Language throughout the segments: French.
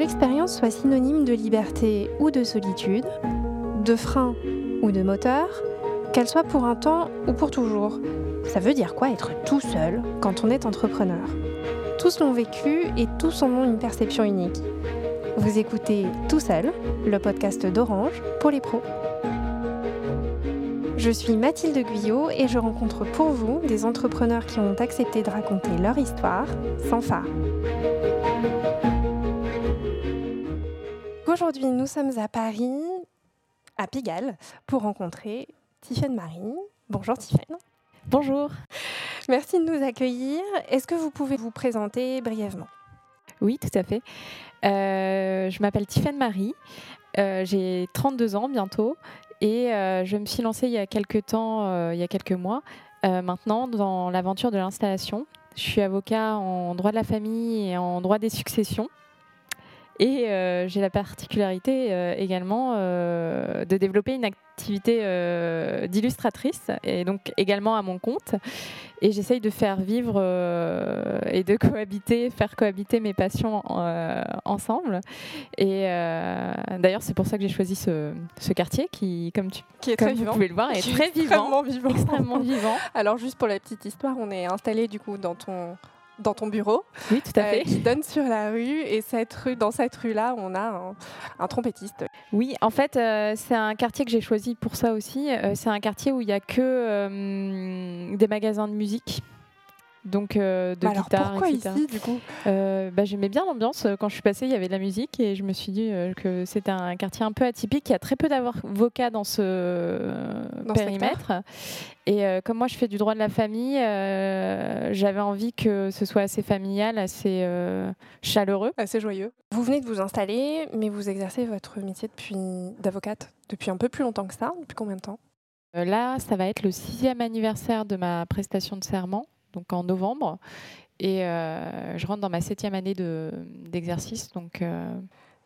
l'expérience soit synonyme de liberté ou de solitude, de frein ou de moteur, qu'elle soit pour un temps ou pour toujours. Ça veut dire quoi être tout seul quand on est entrepreneur? Tous l'ont vécu et tous en ont une perception unique. Vous écoutez Tout seul, le podcast d'Orange pour les pros. Je suis Mathilde Guyot et je rencontre pour vous des entrepreneurs qui ont accepté de raconter leur histoire sans phare. Aujourd'hui, nous sommes à Paris, à Pigalle, pour rencontrer Tiffaine Marie. Bonjour Tiffaine. Bonjour. Merci de nous accueillir. Est-ce que vous pouvez vous présenter brièvement? Oui, tout à fait. Euh, je m'appelle Tiffaine Marie. Euh, j'ai 32 ans bientôt et euh, je me suis lancée il y a quelques temps, il y a quelques mois, maintenant dans l'aventure de l'installation. Je suis avocat en droit de la famille et en droit des successions. Et euh, j'ai la particularité euh, également euh, de développer une activité d'illustratrice, et donc également à mon compte. Et j'essaye de faire vivre et de cohabiter, faire cohabiter mes passions ensemble. Et d'ailleurs, c'est pour ça que j'ai choisi ce, quartier qui, comme, tu, qui est comme très vous vivant. pouvez le voir, est très vivant. extrêmement vivant. Alors, juste pour la petite histoire, on est installé du coup dans ton dans ton bureau, oui, tout à euh, fait. qui donne sur la rue. Et cette rue, dans cette rue-là, on a un, un, trompettiste. Oui, en fait, euh, c'est un quartier que j'ai choisi pour ça aussi. Euh, c'est un quartier où il n'y a que des magasins de musique. Donc euh, de bah alors guitare, pourquoi etc. ici du coup euh, bah, J'aimais bien l'ambiance. Quand je suis passée, il y avait de la musique et je me suis dit euh, que c'était un quartier un peu atypique. Il y a très peu d'avocats dans ce Dans périmètre. Et euh, comme moi, je fais du droit de la famille, euh, j'avais envie que ce soit assez familial, assez euh, chaleureux. Assez joyeux. Vous venez de vous installer, mais vous exercez votre métier depuis d'avocate depuis un peu plus longtemps que ça. Depuis combien de temps? Euh, Là, ça va être le sixième anniversaire de ma prestation de serment, donc en novembre. Et euh, je rentre dans ma septième année de- d'exercice, donc euh,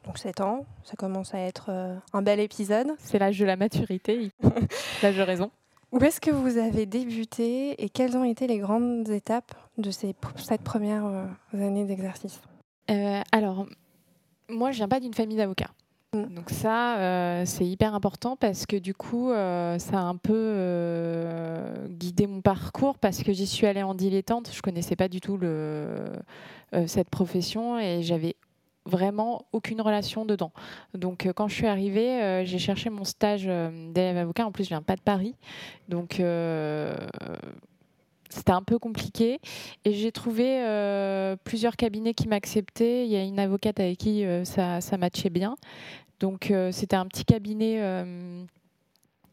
Donc 7 ans, ça commence à être euh, un bel épisode. c'est l'âge de la maturité, l'âge de raison. Où est-ce que vous avez débuté et quelles ont été les grandes étapes de ces sept premières euh, années d'exercice? Alors, moi, je viens pas d'une famille d'avocats. Mm. Donc ça, euh, c'est hyper important parce que du coup, euh, ça a un peu euh, guidé mon parcours parce que j'y suis allée en dilettante. Je connaissais pas du tout cette profession et j'avais vraiment aucune relation dedans. Donc quand je suis arrivée, j'ai cherché mon stage euh, d'élève avocat. En plus, je viens pas de Paris, donc c'était un peu compliqué. Et j'ai trouvé plusieurs cabinets qui m'acceptaient. Il y a une avocate avec qui ça matchait bien. Donc euh, c'était un petit cabinet euh,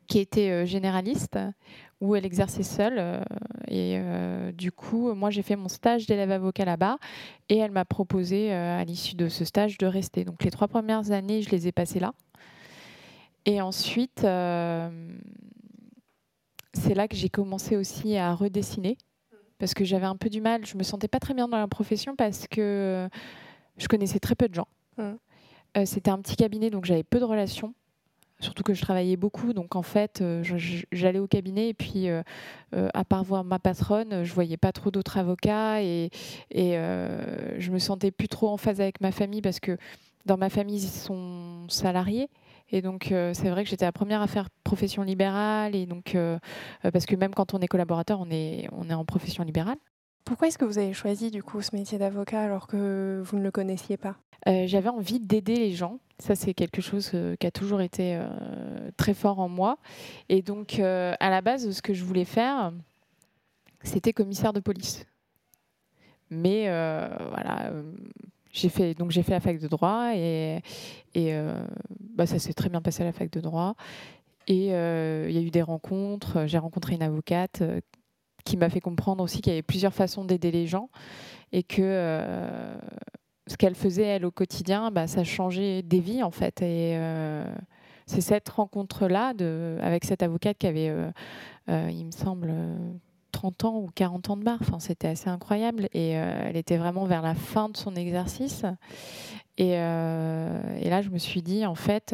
qui était euh, généraliste, où elle exerçait seule. et du coup, moi j'ai fait mon stage d'élève avocat là-bas. Et elle m'a proposé à l'issue de ce stage de rester. Donc les trois premières années, je les ai passées là. Et ensuite, c'est là que j'ai commencé aussi à redessiner parce que j'avais un peu du mal. Je me sentais pas très bien dans la profession parce que je connaissais très peu de gens. Mm. Euh, C'était un petit cabinet, donc j'avais peu de relations. Surtout que je travaillais beaucoup, donc en fait, euh, j'allais au cabinet et puis, euh, à part voir ma patronne, je voyais pas trop d'autres avocats et, et je me sentais plus trop en phase avec ma famille parce que dans ma famille, ils sont salariés. Et donc, c'est vrai que j'étais la première à faire profession libérale. Et donc, parce que même quand on est collaborateur, on est, on est en profession libérale. Pourquoi est-ce que vous avez choisi du coup ce métier d'avocat alors que vous ne le connaissiez pas? Euh, J'avais envie d'aider les gens. Ça, c'est quelque chose euh, qui a toujours été euh, très fort en moi. Et donc, à la base, ce que je voulais faire, c'était commissaire de police. Mais voilà, j'ai fait fait la fac de droit et, bah, ça s'est très bien passé à la fac de droit. Et il y a eu des rencontres. J'ai rencontré une avocate qui m'a fait comprendre aussi qu'il y avait plusieurs façons d'aider les gens et que euh, ce qu'elle faisait elle au quotidien, bah, ça changeait des vies en fait. Et euh, c'est cette rencontre-là avec cette avocate qui avait, euh, il me semble, euh, 30 ans ou 40 ans de barre. Enfin, c'était assez incroyable. Et elle était vraiment vers la fin de son exercice. Et, et là, je me suis dit, en fait,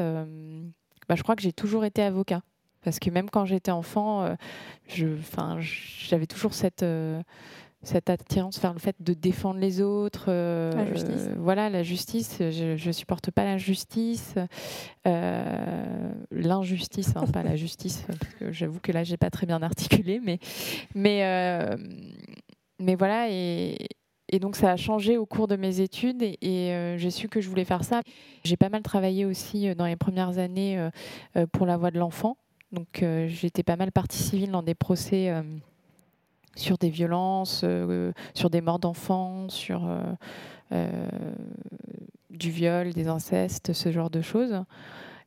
bah, je crois que j'ai toujours été avocat. Parce que même quand j'étais enfant, euh, j'avais toujours cette, euh, cette attirance vers le fait de défendre les autres. Euh, la justice. voilà, la justice. Je ne supporte pas l'injustice. Euh, l'injustice, hein, pas la justice. J'avoue que là, j'ai pas très bien articulé, mais, mais, mais voilà. Et, et, donc, ça a changé au cours de mes études et, j'ai su que je voulais faire ça. J'ai pas mal travaillé aussi dans les premières années pour la voix de l'enfant. Donc, j'étais pas mal partie civile dans des procès sur des violences, euh, sur des morts d'enfants, sur euh, euh, du viol, des incestes, ce genre de choses.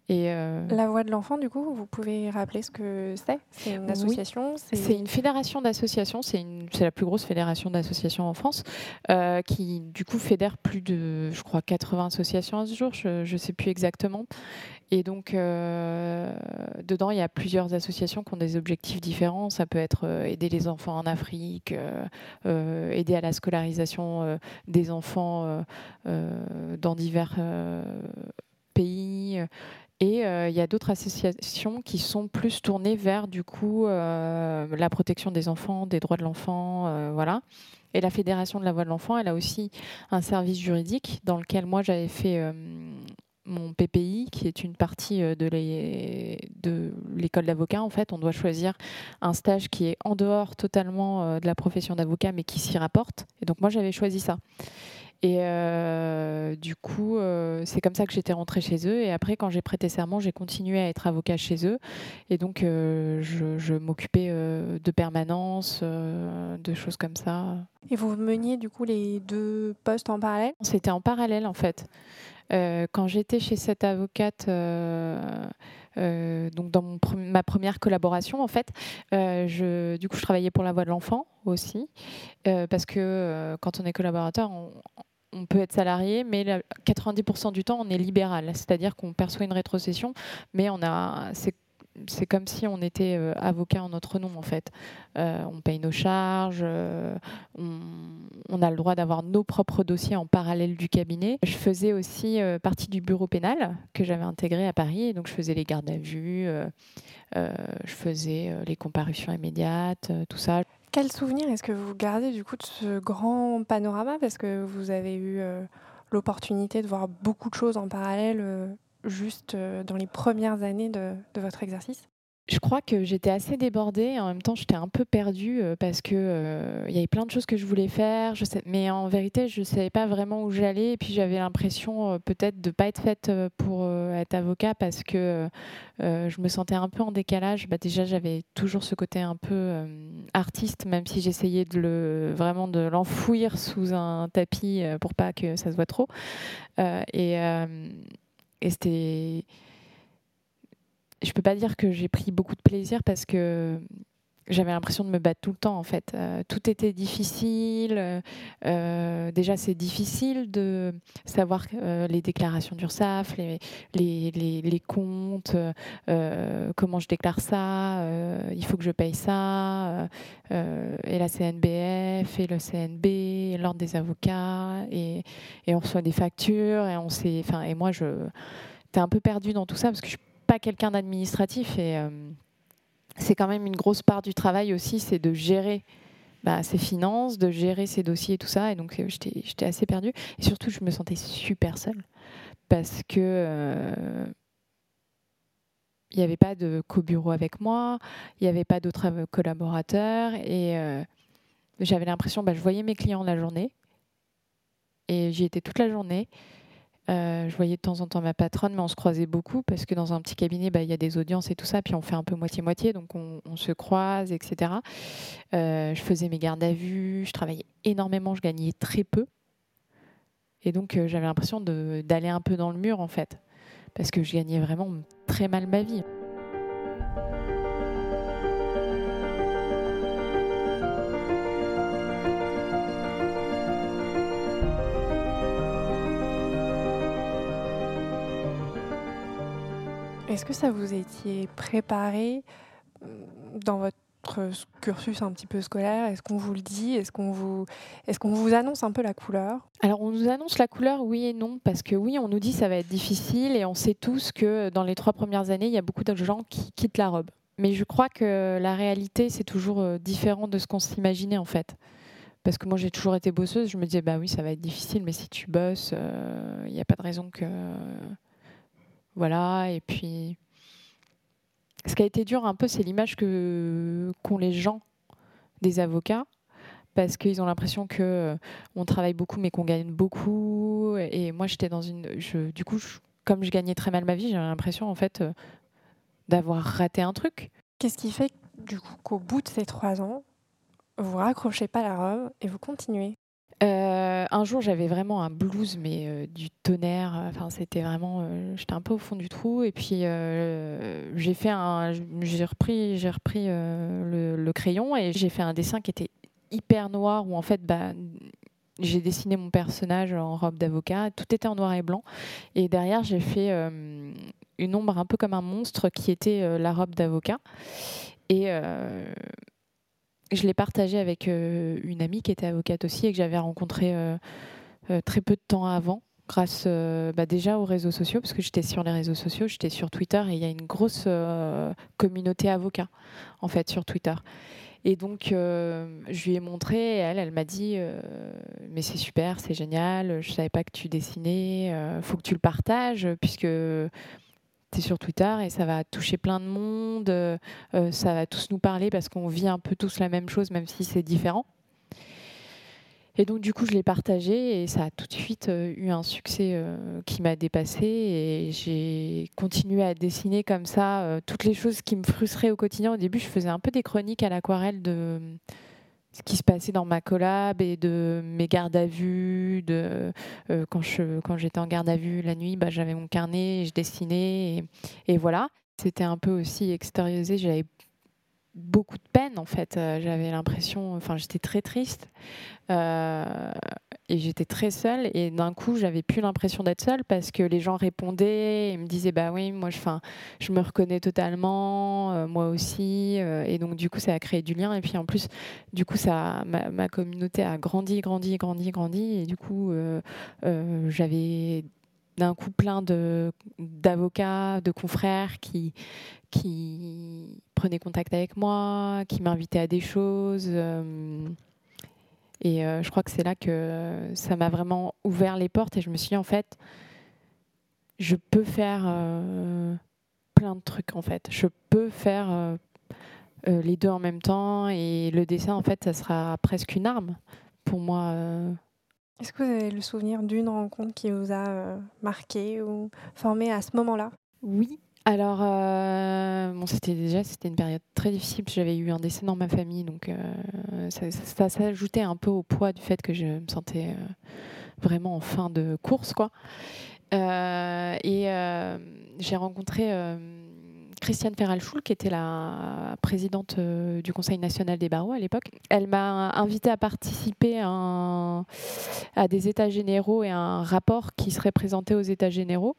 Et La Voix de l'enfant, du coup, vous pouvez rappeler ce que c'est? C'est une association C'est une fédération d'associations, c'est la plus grosse fédération d'associations en France, qui du coup fédère plus de, je crois, 80 associations à ce jour, je ne sais plus exactement. Et donc, euh, dedans, il y a plusieurs associations qui ont des objectifs différents. Ça peut être euh, aider les enfants en Afrique, euh, aider à la scolarisation des enfants dans divers pays. Et il y a d'autres associations qui sont plus tournées vers, du coup, la protection des enfants, des droits de l'enfant, voilà. Et la Fédération de la voix de l'enfant, elle a aussi un service juridique dans lequel moi j'avais fait mon PPI, qui est une partie euh, de l'école d'avocat. En fait, on doit choisir un stage qui est en dehors totalement euh, de la profession d'avocat, mais qui s'y rapporte. Et donc, moi, j'avais choisi ça. Et euh, du coup, c'est comme ça que j'étais rentrée chez eux. Et après, quand j'ai prêté serment, j'ai continué à être avocat chez eux. Et donc, je, m'occupais de permanence, de choses comme ça. Et vous meniez du coup les deux postes en parallèle? C'était en parallèle, en fait. Euh, quand j'étais chez cette avocate, euh, euh, donc dans ma première collaboration, en fait, je, du coup, je travaillais pour la voix de l'enfant aussi, parce que quand on est collaborateur, on, peut être salarié, mais 90% du temps, on est libéral, c'est-à-dire qu'on perçoit une rétrocession, mais on a, c'est comme si on était euh, avocat en notre nom en fait. Euh, on paye nos charges, euh, on, a le droit d'avoir nos propres dossiers en parallèle du cabinet. Je faisais aussi partie du bureau pénal que j'avais intégré à Paris, donc je faisais les gardes à vue, je faisais les comparutions immédiates, tout ça. Quel souvenir est-ce que vous gardez du coup de ce grand panorama? Parce que vous avez eu l'opportunité de voir beaucoup de choses en parallèle juste euh, dans les premières années de, votre exercice je crois que j'étais assez débordée en même temps j'étais un peu perdue euh, parce que euh, il y avait plein de choses que je voulais faire, mais en vérité je ne savais pas vraiment où j'allais et puis j'avais l'impression peut-être de ne pas être faite pour être avocat parce que je me sentais un peu en décalage. Bah, déjà j'avais toujours ce côté un peu artiste même si j'essayais de vraiment de l'enfouir sous un tapis pour pas que ça se voit trop et c'était. Je peux pas dire que j'ai pris beaucoup de plaisir parce que j'avais l'impression de me battre tout le temps en fait. Euh, tout était difficile. Euh, déjà, c'est difficile de savoir euh, les déclarations d'URSSAF, les, les, les, les comptes, comment je déclare ça, il faut que je paye ça, et la CNBF, et le CNB, l'ordre des avocats, et, et, on reçoit des factures, et on sait. Et moi, je. T'es un peu perdu dans tout ça parce que je pas quelqu'un d'administratif et c'est quand même une grosse part du travail aussi, c'est de gérer bah, ses finances, de gérer ses dossiers et tout ça. Et donc, euh, j'étais assez perdue. Et surtout, je me sentais super seule parce que euh, il n'y avait pas de co-bureau avec moi, il n'y avait pas d'autres collaborateurs. Et euh, j'avais l'impression, bah, je voyais mes clients la journée. Et j'y étais toute la journée. Euh, je voyais de temps en temps ma patronne, mais on se croisait beaucoup parce que dans un petit cabinet, bah, il y a des audiences et tout ça, puis on fait un peu moitié-moitié, donc on, se croise, etc. Euh, je faisais mes gardes à vue, je travaillais énormément, je gagnais très peu. Et donc euh, j'avais l'impression d'aller un peu dans le mur en fait, parce que je gagnais vraiment très mal ma vie. Est-ce que ça vous étiez préparé euh, dans votre cursus un petit peu scolaire? Est-ce qu'on vous le dit? Est-ce qu'on vous, est vous annonce un peu la couleur? Alors on nous annonce la couleur, oui et non, parce que oui, on nous dit ça va être difficile et on sait tous que dans les trois premières années, il y a beaucoup de gens qui quittent la robe. Mais je crois que la réalité, c'est toujours euh, différent de ce qu'on s'imaginait en fait. Parce que moi j'ai toujours été bosseuse, je me disais bah oui ça va être difficile, mais si tu bosses, il n'y a pas de raison que voilà. Et puis ce qui a été dur un peu, c'est l'image qu'ont les gens des avocats parce qu'ils ont l'impression que on travaille beaucoup mais qu'on gagne beaucoup et moi j'étais dans une du coup comme je gagnais très mal ma vie j'ai l'impression en fait d'avoir raté un truc qu'est-ce qui fait du coup qu'au bout de ces trois ans vous raccrochez pas la robe et vous continuez? Euh, un jour, j'avais vraiment un blues, mais euh, du tonnerre. C'était vraiment. Euh, j'étais un peu au fond du trou. Et puis, j'ai fait un. J'ai repris, j'ai repris le, crayon et j'ai fait un dessin qui était hyper noir où en fait, bah, j'ai dessiné mon personnage en robe d'avocat. Tout était en noir et blanc. Et derrière, j'ai fait une ombre un peu comme un monstre qui était la robe d'avocat. Et je l'ai partagé avec euh, une amie qui était avocate aussi et que j'avais rencontrée euh, euh, très peu de temps avant grâce bah, déjà aux réseaux sociaux, parce que j'étais sur les réseaux sociaux, j'étais sur Twitter et il y a une grosse communauté avocat en fait sur Twitter. Et donc je lui ai montré et elle, elle m'a dit mais c'est super, c'est génial, je savais pas que tu dessinais, faut que tu le partages puisque es sur Twitter et ça va toucher plein de monde, euh, euh, ça va tous nous parler parce qu'on vit un peu tous la même chose, même si c'est différent. Et donc du coup, je l'ai partagé et ça a tout de suite euh, eu un succès qui m'a dépassé et j'ai continué à dessiner comme ça toutes les choses qui me frustraient au quotidien. Au début, je faisais un peu des chroniques à l'aquarelle de ce qui se passait dans ma collab et de mes gardes à vue. De, euh, quand, je, quand j'étais en garde à vue la nuit, bah, j'avais mon carnet, je dessinais et, voilà. C'était un peu aussi extériorisé. J'avais beaucoup de peine en fait. Euh, j'avais l'impression, enfin j'étais très triste. Euh, et j'étais très seule et d'un coup j'avais plus l'impression d'être seule parce que les gens répondaient et me disaient bah oui moi je, je me reconnais totalement euh, moi aussi et donc du coup ça a créé du lien et puis en plus du coup ça ma, communauté a grandi grandi grandi grandi et du coup j'avais d'un coup plein d'avocats de confrères qui prenaient contact avec moi qui m'invitaient à des choses et euh, je crois que c'est là que ça m'a vraiment ouvert les portes et je me suis dit, en fait, je peux faire euh, plein de trucs, en fait. Je peux faire euh, les deux en même temps et le dessin, en fait, ça sera presque une arme pour moi. Est-ce que vous avez le souvenir d'une rencontre qui vous a marqué ou formé à ce moment-là? Oui, alors, euh, c'était déjà c'était une période très difficile. J'avais eu un décès dans ma famille, donc euh, ça, s'ajoutait un peu au poids du fait que je me sentais euh, vraiment en fin de course, quoi. et j'ai rencontré Christiane Ferralchoul, qui était la présidente du Conseil national des barreaux à l'époque. Elle m'a invité à participer à, des États généraux et un rapport qui serait présenté aux États généraux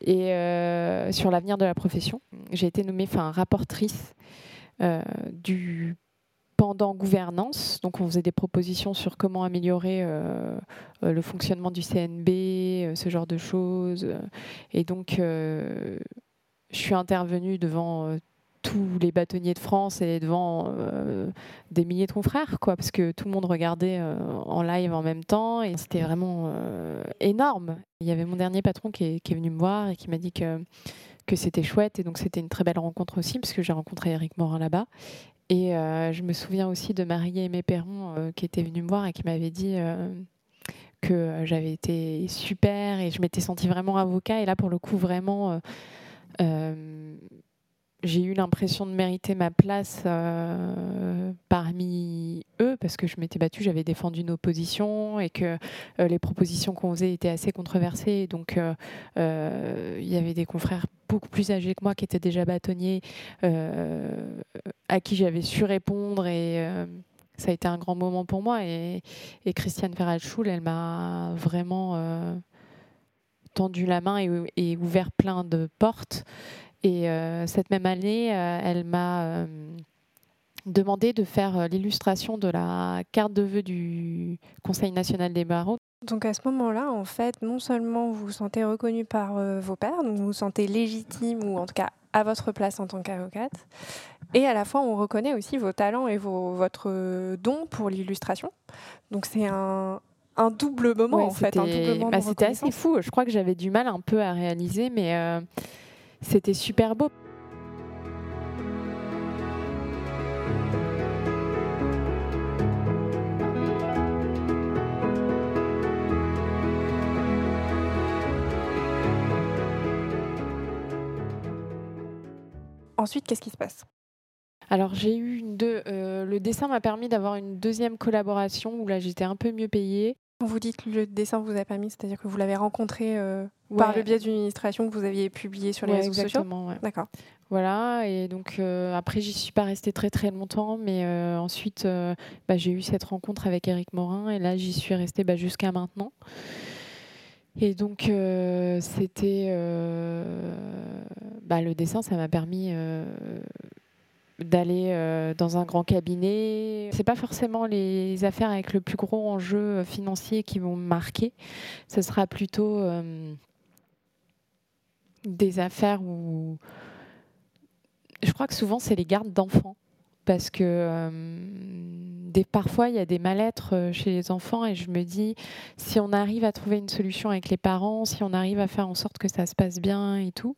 et euh, sur l'avenir de la profession. J'ai été nommée rapportrice euh, du pendant gouvernance. Donc, on faisait des propositions sur comment améliorer euh, le fonctionnement du CNB, ce genre de choses. Je suis intervenue devant tous les bâtonniers de France et devant euh, des milliers de confrères, quoi, parce que tout le monde regardait euh, en live en même temps et c'était vraiment euh, énorme. Il y avait mon dernier patron qui est, venu me voir et qui m'a dit que, que c'était chouette et donc c'était une très belle rencontre aussi, parce que j'ai rencontré Eric Morin là-bas. Et je me souviens aussi de Marie-Aimée Perron qui était venue me voir et qui m'avait dit que j'avais été super et je m'étais sentie vraiment avocat. Et là, pour le coup, vraiment j'ai eu l'impression de mériter ma place euh, parmi eux parce que je m'étais battue, j'avais défendu nos positions et que euh, les propositions qu'on faisait étaient assez controversées. Donc euh, il y avait des confrères beaucoup plus âgés que moi qui étaient déjà bâtonniers, à qui j'avais su répondre et ça a été un grand moment pour moi. Et, Christiane Ferralschul, elle m'a vraiment tendu la main et, ouvert plein de portes. Et euh, cette même année, euh, elle m'a euh, demandé de faire l'illustration de la carte de vœux du Conseil national des barreaux. Donc à ce moment-là, en fait, non seulement vous vous sentez reconnu par vos pairs, donc vous vous sentez légitime ou en tout cas à votre place en tant qu'avocate, Et à la fois, on reconnaît aussi vos talents et vos, votre don pour l'illustration. Donc c'est un, un double moment en fait. Bah, c'était assez fou. Je crois que j'avais du mal un peu à réaliser, mais euh, c'était super beau. Ensuite, qu'est-ce qui se passe? Alors j'ai eu deux, euh, le dessin m'a permis d'avoir une deuxième collaboration où là j'étais un peu mieux payée. Quand vous dites que le dessin vous a permis, c'est-à-dire que vous l'avez rencontré euh, par le biais d'une illustration que vous aviez publiée sur les réseaux exactement, sociaux D'accord. Voilà, et donc euh, après j'y suis pas restée très très longtemps, mais ensuite bah, j'ai eu cette rencontre avec Eric Morin et là j'y suis restée bah, jusqu'à maintenant. Et donc, c'était. Bah, le dessin, ça m'a permis d'aller dans un grand cabinet. C'est pas forcément les affaires avec le plus gros enjeu financier qui vont me marquer. Ce sera plutôt des affaires où. Je crois que souvent, c'est les gardes d'enfants. Parce que parfois, il y a des mal-être euh, chez les enfants et je me dis, si on arrive à trouver une solution avec les parents, si on arrive à faire en sorte que ça se passe bien et tout,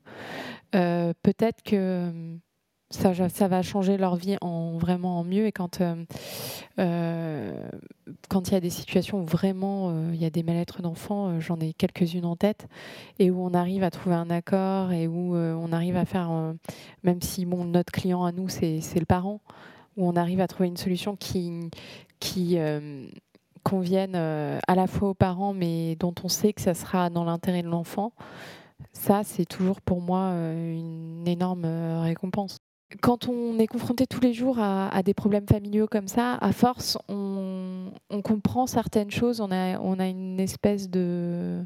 euh, peut-être que euh, ça, va changer leur vie en vraiment en mieux. Et quand quand il y a des situations où vraiment il y a des mal-être d'enfants, j'en ai quelques-unes en tête, et où on arrive à trouver un accord et où on arrive à faire, même si bon, notre client à nous c'est le parent, où on arrive à trouver une solution qui, euh, convienne euh, à la fois aux parents, mais dont on sait que ça sera dans l'intérêt de l'enfant, ça, c'est toujours pour moi euh, une énorme récompense. Quand on est confronté tous les jours à, des problèmes familiaux comme ça, à force, on, comprend certaines choses, on a une espèce de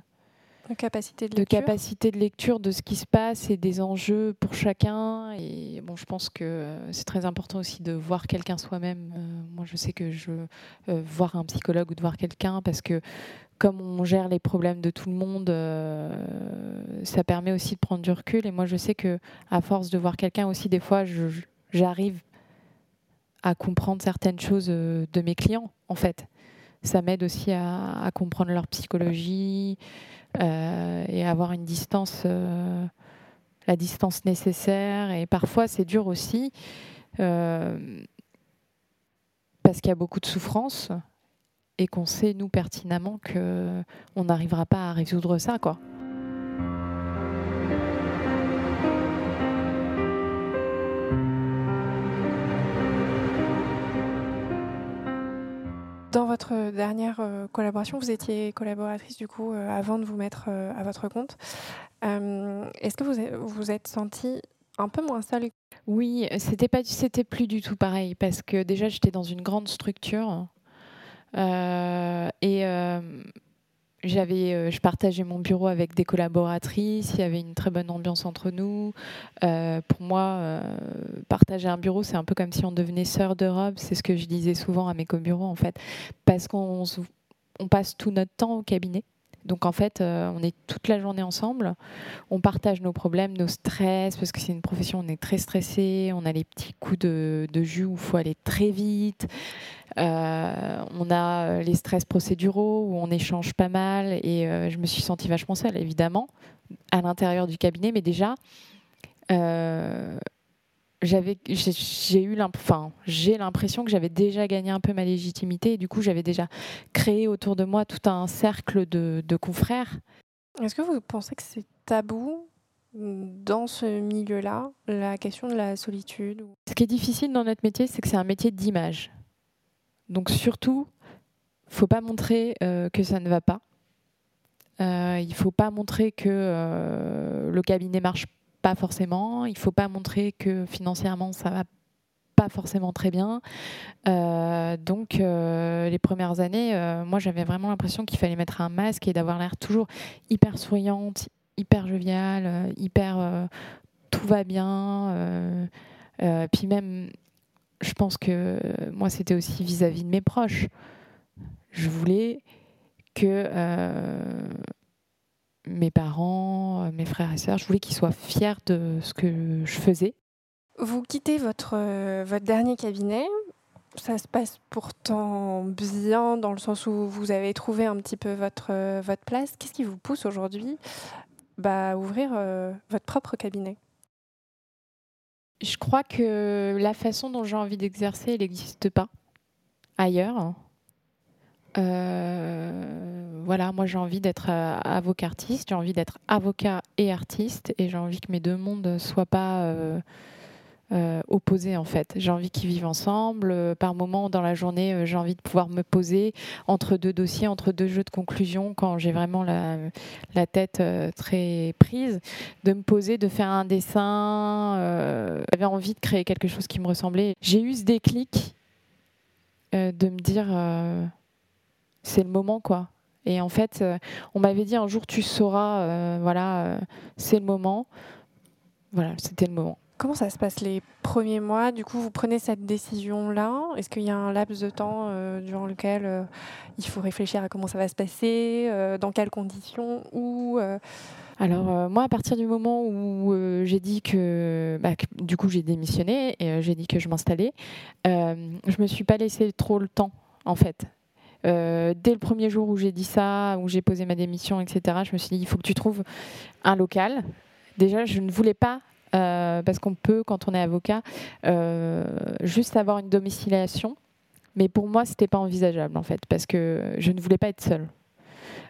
de capacité de, lecture. de capacité de lecture de ce qui se passe et des enjeux pour chacun. Et bon, je pense que euh, c'est très important aussi de voir quelqu'un soi-même. Euh, moi, je sais que je euh, voir un psychologue ou de voir quelqu'un parce que comme on gère les problèmes de tout le monde, ça permet aussi de prendre du recul. Et moi, je sais que à force de voir quelqu'un aussi, des fois, j'arrive à comprendre certaines choses de mes clients, en fait. Ça m'aide aussi à, à, comprendre leur psychologie, euh, et avoir une distance, euh, la distance nécessaire. Et parfois, c'est dur aussi euh, parce qu'il y a beaucoup de souffrance et qu'on sait, nous, pertinemment qu'on n'arrivera pas à résoudre ça. quoi. Dans votre dernière euh, collaboration, vous étiez collaboratrice du coup euh, avant de vous mettre euh, à votre compte. Est-ce que vous vous êtes sentie un peu moins seule? Oui, c'était pas, c'était plus du tout pareil parce que déjà j'étais dans une grande structure et j'avais, euh, je partageais mon bureau avec des collaboratrices, il y avait une très bonne ambiance entre nous. Euh, pour moi, euh, partager un bureau, c'est un peu comme si on devenait sœur de robe. C'est ce que je disais souvent à mes co-bureaux, en fait, parce qu'on on passe tout notre temps au cabinet. Donc en fait, on est toute la journée ensemble, on partage nos problèmes, nos stress, parce que c'est une profession, on est très stressé, on a les petits coups de, jus où il faut aller très vite. Euh, on a euh, les stress procéduraux où on échange pas mal et euh, je me suis sentie vachement seule, évidemment, à l'intérieur du cabinet, mais déjà, j'avais, j'ai eu enfin, j'ai l'impression que j'avais déjà gagné un peu ma légitimité et du coup, j'avais déjà créé autour de moi tout un cercle de, de confrères. Est-ce que vous pensez que c'est tabou dans ce milieu-là, la question de la solitude Ce qui est difficile dans notre métier, c'est que c'est un métier d'image. Donc surtout, faut pas montrer euh, que ça ne va pas. Euh, il faut pas montrer que euh, le cabinet marche pas forcément. Il faut pas montrer que financièrement ça va pas forcément très bien. Euh, donc les premières années, moi j'avais vraiment l'impression qu'il fallait mettre un masque et d'avoir l'air toujours hyper souriante, hyper joviale, hyper tout va bien. puis même je pense que moi, c'était aussi vis-à-vis de mes proches. Je voulais que euh, mes parents, mes frères et sœurs, je voulais qu'ils soient fiers de ce que je faisais. Vous quittez votre, votre dernier cabinet. Ça se passe pourtant bien dans le sens où vous avez trouvé un petit peu votre, votre place. Qu'est-ce qui vous pousse aujourd'hui bah, à ouvrir votre propre cabinet? Je crois que la façon dont j'ai envie d'exercer, elle n'existe pas ailleurs. Euh, voilà, moi j'ai envie d'être euh, avocat artiste, j'ai envie d'être avocat et artiste, et j'ai envie que mes deux mondes soient pas euh, opposés en fait. J'ai envie qu'ils vivent ensemble. par moment dans la journée, j'ai envie de pouvoir me poser entre deux dossiers, entre deux jeux de conclusion, quand j'ai vraiment la, la tête très prise, de me poser, de faire un dessin. J'avais envie de créer quelque chose qui me ressemblait. J'ai eu ce déclic de me dire c'est le moment quoi. Et en fait, euh, on m'avait dit un jour tu sauras, euh, voilà, euh, c'est le moment. Voilà, c'était le moment. Comment ça se passe les premiers mois? Du coup, vous prenez cette décision-là. Est-ce qu'il y a un laps de temps durant lequel il faut réfléchir à comment ça va se passer, dans quelles conditions, ou alors moi, à partir du moment où j'ai dit que, bah, que, du coup, j'ai démissionné et j'ai dit que je m'installais, je me suis pas laissé trop le temps, en fait. Euh, dès le premier jour où j'ai dit ça, où j'ai posé ma démission, etc., je me suis dit, il faut que tu trouves un local. Déjà, je ne voulais pas, euh, parce qu'on peut, quand on est avocat, euh, juste avoir une domiciliation. Mais pour moi, ce n'était pas envisageable, en fait, parce que je ne voulais pas être seule.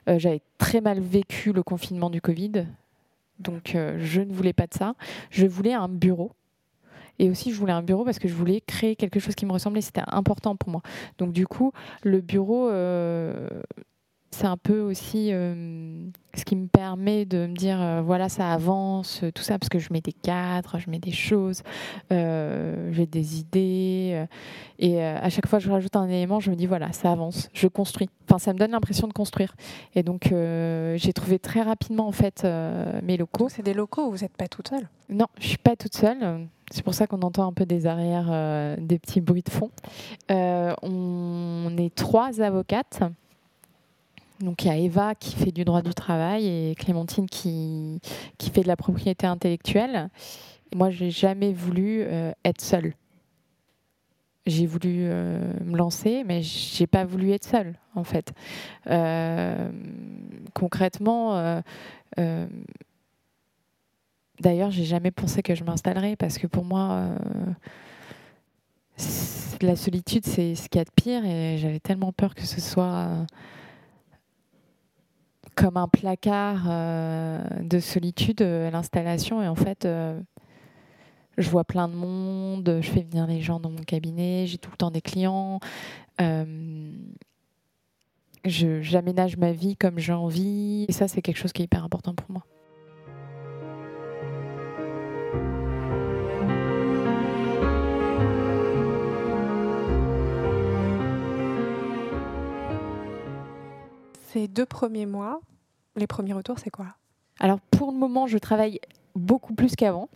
J'avais très mal vécu le confinement du Covid, donc je ne voulais pas de ça. Je voulais un bureau et aussi, je voulais un bureau parce que je voulais créer quelque chose qui me ressemblait. C'était important pour moi. Donc, du coup, le bureau, euh, c'est un peu aussi euh, ce qui me permet de me dire euh, voilà, ça avance, tout ça, parce que je mets des cadres, je mets des choses, j'ai des idées. et à chaque fois que je rajoute un élément, je me dis voilà, ça avance, je construis. Enfin, ça me donne l'impression de construire. Et donc, j'ai trouvé très rapidement, en fait, mes locaux. C'est des locaux où vous n'êtes pas toute seule? Non, je ne suis pas toute seule. C'est pour ça qu'on entend un peu des arrières, euh, des petits bruits de fond. Euh, on est trois avocates. Donc il y a Eva qui fait du droit du travail et Clémentine qui, qui fait de la propriété intellectuelle. Et moi, j'ai jamais voulu euh, être seule. J'ai voulu me lancer, mais j'ai pas voulu être seule, en fait. concrètement, D'ailleurs, j'ai jamais pensé que je m'installerais parce que pour moi, euh, la solitude, c'est ce qu'il y a de pire et j'avais tellement peur que ce soit euh, comme un placard euh, de solitude à l'installation. Et en fait, je vois plein de monde, je fais venir les gens dans mon cabinet, j'ai tout le temps des clients. J'aménage ma vie comme j'ai envie. Et ça, c'est quelque chose qui est hyper important pour moi. Ces deux premiers mois, les premiers retours, c'est quoi? Alors pour le moment, je travaille beaucoup plus qu'avant.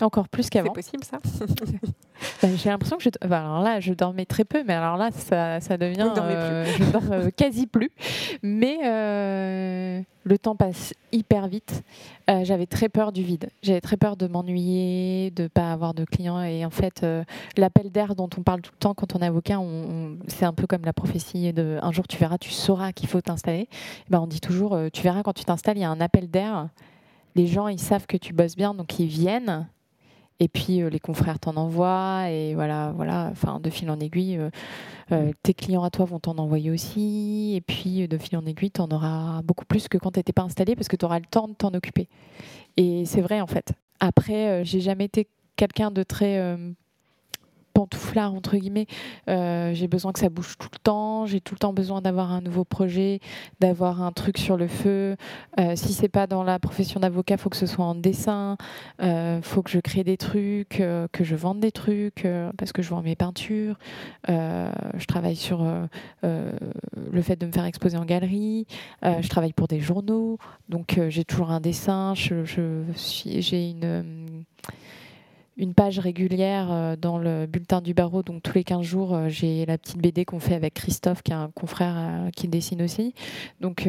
Encore plus qu'avant. C'est possible ça bah, J'ai l'impression que je. Bah, alors là, je dormais très peu, mais alors là, ça, ça devient. Euh, je dors euh, quasi plus. Mais euh, le temps passe hyper vite. J'avais très peur du vide. J'avais très peur de m'ennuyer, de ne pas avoir de clients. Et en fait, l'appel d'air dont on parle tout le temps quand on est avocat, on, c'est un peu comme la prophétie de un jour tu verras, tu sauras qu'il faut t'installer. Ben, on dit toujours, tu verras quand tu t'installes, il y a un appel d'air. Les gens, ils savent que tu bosses bien, donc ils viennent et puis euh, les confrères t'en envoient et voilà, voilà. Enfin, de fil en aiguille, euh, euh, tes clients à toi vont t'en envoyer aussi. Et puis de fil en aiguille, t'en auras beaucoup plus que quand t'étais pas installé parce que tu auras le temps de t'en occuper. Et c'est vrai en fait. Après, j'ai jamais été quelqu'un de très pantouflard entre guillemets. Euh, j'ai besoin que ça bouge tout le temps. J'ai tout le temps besoin d'avoir un nouveau projet, d'avoir un truc sur le feu. Euh, si c'est pas dans la profession d'avocat, faut que ce soit en dessin. Euh, faut que je crée des trucs, que je vende des trucs parce que je vends mes peintures. je travaille sur le fait de me faire exposer en galerie. je travaille pour des journaux, donc j'ai toujours un dessin. Je, je j'ai une une page régulière euh, dans le bulletin du barreau. Donc tous les 15 jours, euh, j'ai la petite BD qu'on fait avec Christophe, qui est un confrère euh, qui dessine aussi. Donc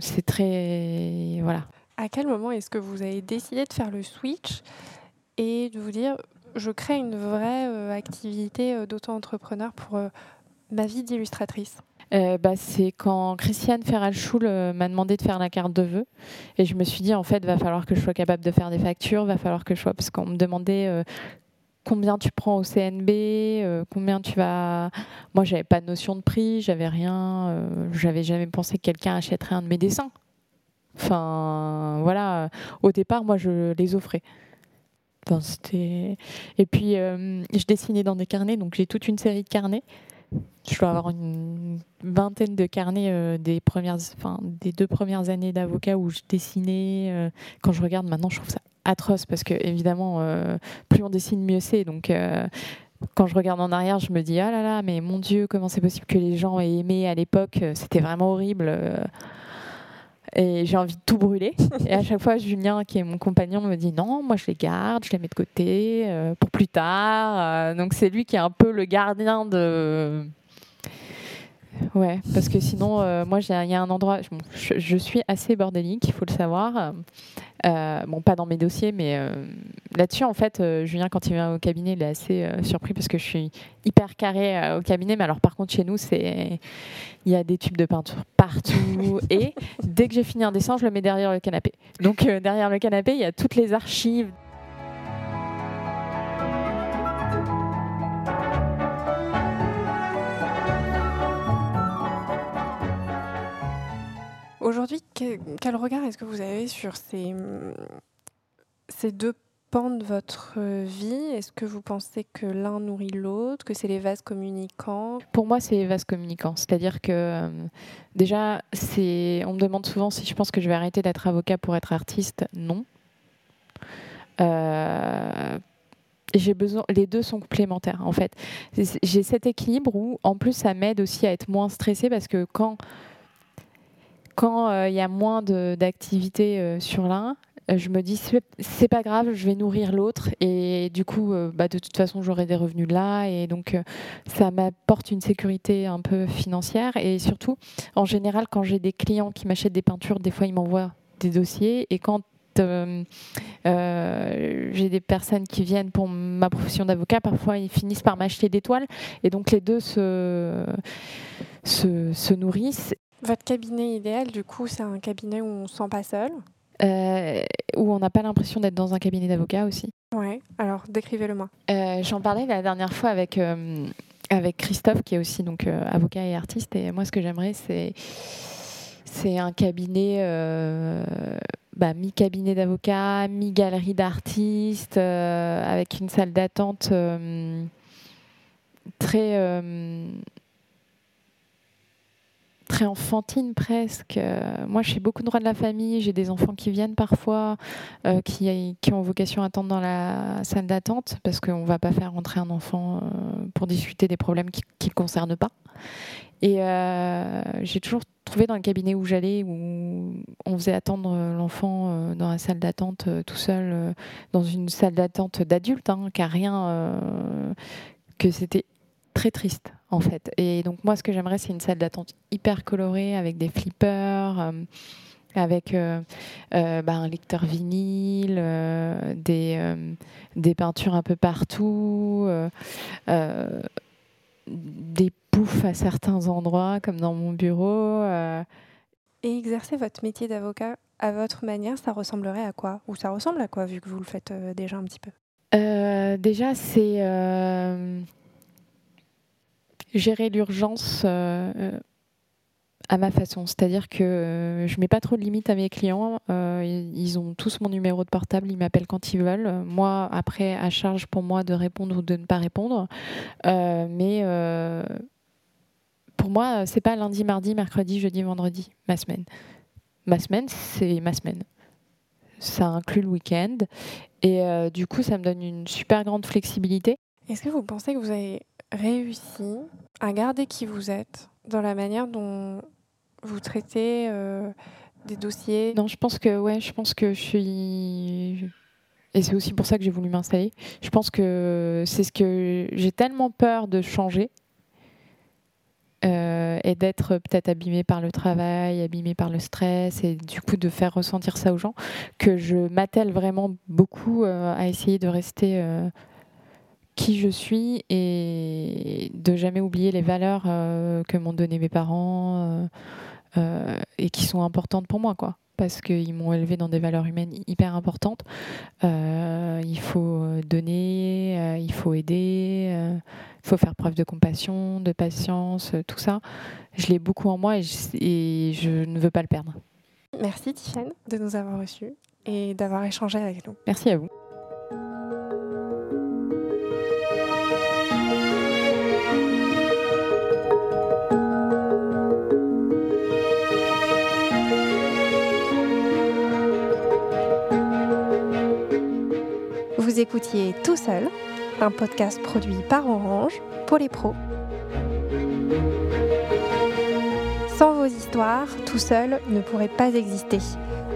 c'est très... Voilà. À quel moment est-ce que vous avez décidé de faire le switch et de vous dire je crée une vraie activité d'auto-entrepreneur pour ma vie d'illustratrice? Bah, c'est quand Christiane Ferralchoul m'a demandé de faire la carte de vœux et je me suis dit en fait va falloir que je sois capable de faire des factures, va falloir que je sois parce qu'on me demandait combien tu prends au CNB, combien tu vas. Moi, j'avais pas de notion de prix, j'avais rien, j'avais jamais pensé que quelqu'un achèterait un de mes dessins. Enfin, voilà. Au départ, moi, je les offrais. Et puis, euh, je dessinais dans des carnets, donc j'ai toute une série de carnets. Je dois avoir une vingtaine de carnets euh, des, premières, des deux premières années d'avocat où je dessinais. Euh, quand je regarde maintenant, je trouve ça atroce parce que, évidemment, plus on dessine, mieux c'est. Donc, quand je regarde en arrière, je me dis ah là là, mais mon Dieu, comment c'est possible que les gens aient aimé à l'époque C'était vraiment horrible et j'ai envie de tout brûler. Et à chaque fois, Julien, qui est mon compagnon, me dit non, moi je les garde, je les mets de côté euh, pour plus tard. Euh, donc c'est lui qui est un peu le gardien de. Ouais, parce que sinon, euh, moi, il y a un endroit, je, je, suis assez bordélique, il faut le savoir. Euh, bon, pas dans mes dossiers, mais euh, là-dessus, en fait, Julien, quand il vient au cabinet, il est assez surpris parce que je suis hyper carré au cabinet. Mais alors, par contre, chez nous, c'est il y a des tubes de peinture partout. et dès que j'ai fini un dessin, je le mets derrière le canapé. Donc, derrière le canapé, il y a toutes les archives Aujourd'hui, quel regard est-ce que vous avez sur ces, deux pans de votre vie? Est-ce que vous pensez que l'un nourrit l'autre, que c'est les vases communicants? Pour moi, c'est les vases communicants. C'est-à-dire que euh, déjà, on me demande souvent si je pense que je vais arrêter d'être avocat pour être artiste. Non. Euh, j'ai besoin, les deux sont complémentaires en fait. J'ai cet équilibre où en plus ça m'aide aussi à être moins stressée parce que quand quand il euh, y a moins d'activité euh, sur l'un, euh, je me dis c'est pas grave, je vais nourrir l'autre. Et du coup, bah, de toute façon, j'aurai des revenus là. Et donc ça m'apporte une sécurité un peu financière. Et surtout, en général, quand j'ai des clients qui m'achètent des peintures, des fois ils m'envoient des dossiers. Et quand j'ai des personnes qui viennent pour ma profession d'avocat, parfois ils finissent par m'acheter des toiles. Et donc les deux se nourrissent votre cabinet idéal, du coup, c'est un cabinet où on ne se sent pas seul? Euh, Où on n'a pas l'impression d'être dans un cabinet d'avocat aussi Ouais, alors décrivez-le-moi. Euh, j'en parlais la dernière fois avec, euh, avec Christophe, qui est aussi donc, avocat et artiste. Et moi, ce que j'aimerais, c'est, c'est un cabinet, bah, mi-cabinet d'avocat, mi-galerie d'artistes, avec une salle d'attente très très enfantine presque. Euh, moi, j'ai beaucoup de droits de la famille, j'ai des enfants qui viennent parfois, euh, qui, qui, ont vocation à attendre dans la salle d'attente, parce qu'on ne va pas faire rentrer un enfant euh, pour discuter des problèmes qui ne le concernent pas. Et j'ai toujours trouvé dans le cabinet où j'allais, où on faisait attendre l'enfant dans la salle d'attente tout seul, dans une salle d'attente d'adulte, hein, qui rien, que c'était très triste en fait. Et donc moi, ce que j'aimerais, c'est une salle d'attente hyper colorée avec des flippers. Euh, avec euh, euh, bah, un lecteur vinyle, des, des peintures un peu partout, des poufs à certains endroits, comme dans mon bureau. Et exercer votre métier d'avocat à votre manière, ça ressemblerait à quoi? Ou ça ressemble à quoi, vu que vous le faites déjà un petit peu? Déjà, c'est gérer l'urgence euh, euh, à ma façon. C'est-à-dire que euh, je mets pas trop de limites à mes clients. ils ont tous mon numéro de portable, ils m'appellent quand ils veulent. Moi, après, à charge pour moi de répondre ou de ne pas répondre. mais pour moi, c'est pas lundi, mardi, mercredi, jeudi, vendredi, ma semaine. Ma semaine, c'est ma semaine. Ça inclut le week-end. Et du coup, ça me donne une super grande flexibilité. Est-ce que vous pensez que vous avez réussi à garder qui vous êtes dans la manière dont vous traitez euh, des dossiers Non, je pense que ouais, je pense que je suis et c'est aussi pour ça que j'ai voulu m'installer. Je pense que c'est ce que j'ai tellement peur de changer euh, et d'être peut-être abîmé par le travail, abîmé par le stress, et du coup de faire ressentir ça aux gens, que je m'attelle vraiment beaucoup à essayer de rester qui je suis et de jamais oublier les valeurs que m'ont donné mes parents et qui sont importantes pour moi, quoi parce qu'ils m'ont élevé dans des valeurs humaines hyper importantes. Euh, il faut donner, euh, il faut aider, euh, il faut faire preuve de compassion, de patience, tout ça. Je l'ai beaucoup en moi et je, ne veux pas le perdre. Merci Tiffany de nous avoir reçus et d'avoir échangé avec nous. Merci à vous. Vous écoutiez Tout seul, un podcast produit par Orange pour les pros. Sans vos histoires, Tout seul ne pourrait pas exister.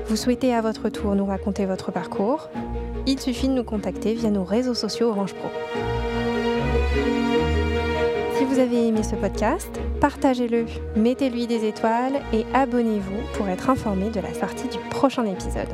Vous souhaitez à votre tour nous raconter votre parcours? Il suffit de nous contacter via nos réseaux sociaux Orange Pro. Si vous avez aimé ce podcast, partagez-le, mettez-lui des étoiles et abonnez-vous pour être informé de la sortie du prochain épisode.